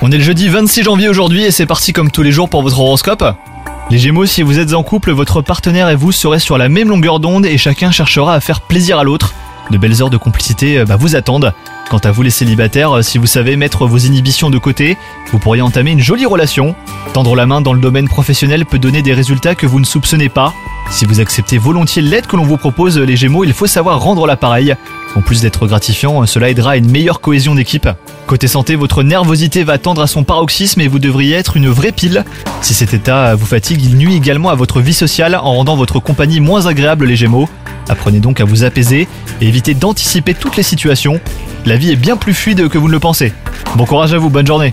On est le jeudi 26 janvier aujourd'hui et c'est parti comme tous les jours pour votre horoscope. Les Gémeaux, si vous êtes en couple, votre partenaire et vous serez sur la même longueur d'onde et chacun cherchera à faire plaisir à l'autre. De belles heures de complicité euh, bah, vous attendent. Quant à vous les célibataires, euh, si vous savez mettre vos inhibitions de côté, vous pourriez entamer une jolie relation. Tendre la main dans le domaine professionnel peut donner des résultats que vous ne soupçonnez pas. Si vous acceptez volontiers l'aide que l'on vous propose, les Gémeaux, il faut savoir rendre l'appareil. En plus d'être gratifiant, cela aidera à une meilleure cohésion d'équipe. Côté santé, votre nervosité va tendre à son paroxysme et vous devriez être une vraie pile. Si cet état vous fatigue, il nuit également à votre vie sociale en rendant votre compagnie moins agréable les Gémeaux. Apprenez donc à vous apaiser et évitez d'anticiper toutes les situations. La vie est bien plus fluide que vous ne le pensez. Bon courage à vous, bonne journée